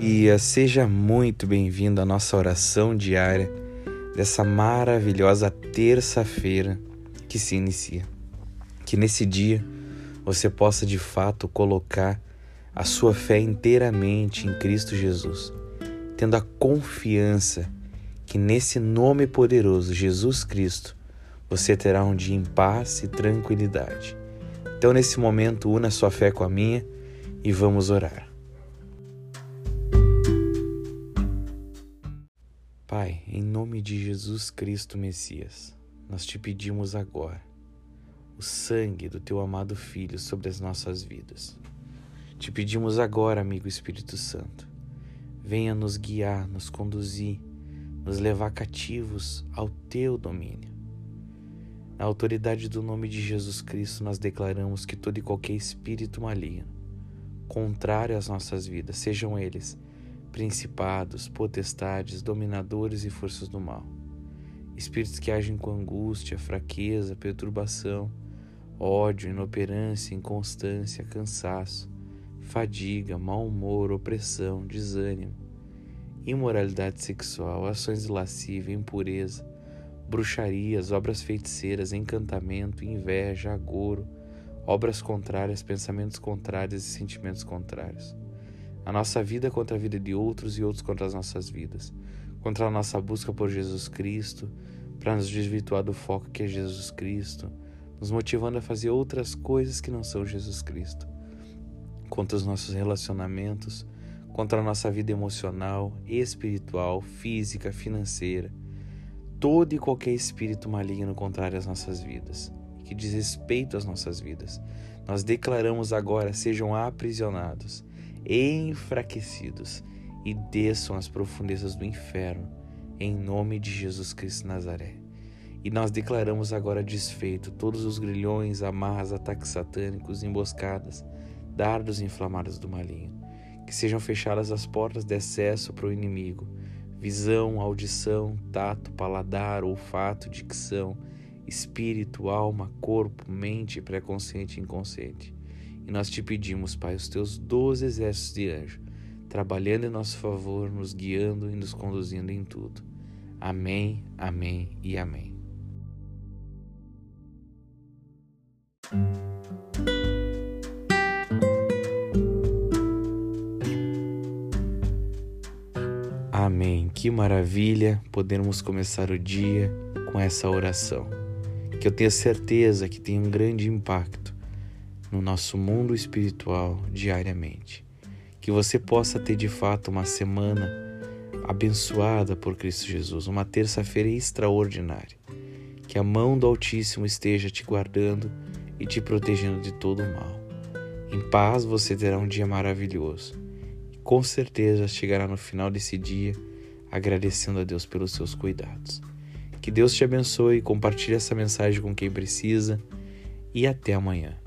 dia, seja muito bem-vindo à nossa oração diária dessa maravilhosa terça-feira que se inicia. Que nesse dia você possa de fato colocar a sua fé inteiramente em Cristo Jesus, tendo a confiança que nesse nome poderoso, Jesus Cristo, você terá um dia em paz e tranquilidade. Então, nesse momento, una sua fé com a minha e vamos orar. Pai, em nome de Jesus Cristo Messias, nós te pedimos agora o sangue do teu amado Filho sobre as nossas vidas. Te pedimos agora, amigo Espírito Santo, venha nos guiar, nos conduzir, nos levar cativos ao teu domínio. Na autoridade do nome de Jesus Cristo, nós declaramos que todo e qualquer espírito maligno, contrário às nossas vidas, sejam eles principados, potestades, dominadores e forças do mal. Espíritos que agem com angústia, fraqueza, perturbação, ódio, inoperância, inconstância, cansaço, fadiga, mau humor, opressão, desânimo, imoralidade sexual, ações de lascívia, impureza, bruxarias, obras feiticeiras, encantamento, inveja, agouro, obras contrárias, pensamentos contrários e sentimentos contrários a nossa vida contra a vida de outros e outros contra as nossas vidas, contra a nossa busca por Jesus Cristo, para nos desvirtuar do foco que é Jesus Cristo, nos motivando a fazer outras coisas que não são Jesus Cristo, contra os nossos relacionamentos, contra a nossa vida emocional, espiritual, física, financeira, todo e qualquer espírito maligno contrário às nossas vidas, que diz respeito às nossas vidas. Nós declaramos agora sejam aprisionados enfraquecidos e desçam às profundezas do inferno, em nome de Jesus Cristo Nazaré. E nós declaramos agora desfeito todos os grilhões, amarras, ataques satânicos, emboscadas, dardos inflamados do maligno. Que sejam fechadas as portas de acesso para o inimigo, visão, audição, tato, paladar, olfato, dicção, espírito, alma, corpo, mente, pré-consciente e inconsciente e nós te pedimos, Pai, os teus doze exércitos de anjos, trabalhando em nosso favor, nos guiando e nos conduzindo em tudo. Amém, amém e amém. Amém. Que maravilha podermos começar o dia com essa oração, que eu tenho certeza que tem um grande impacto no nosso mundo espiritual diariamente. Que você possa ter de fato uma semana abençoada por Cristo Jesus, uma terça-feira extraordinária. Que a mão do Altíssimo esteja te guardando e te protegendo de todo o mal. Em paz você terá um dia maravilhoso. E com certeza chegará no final desse dia agradecendo a Deus pelos seus cuidados. Que Deus te abençoe, compartilhe essa mensagem com quem precisa e até amanhã.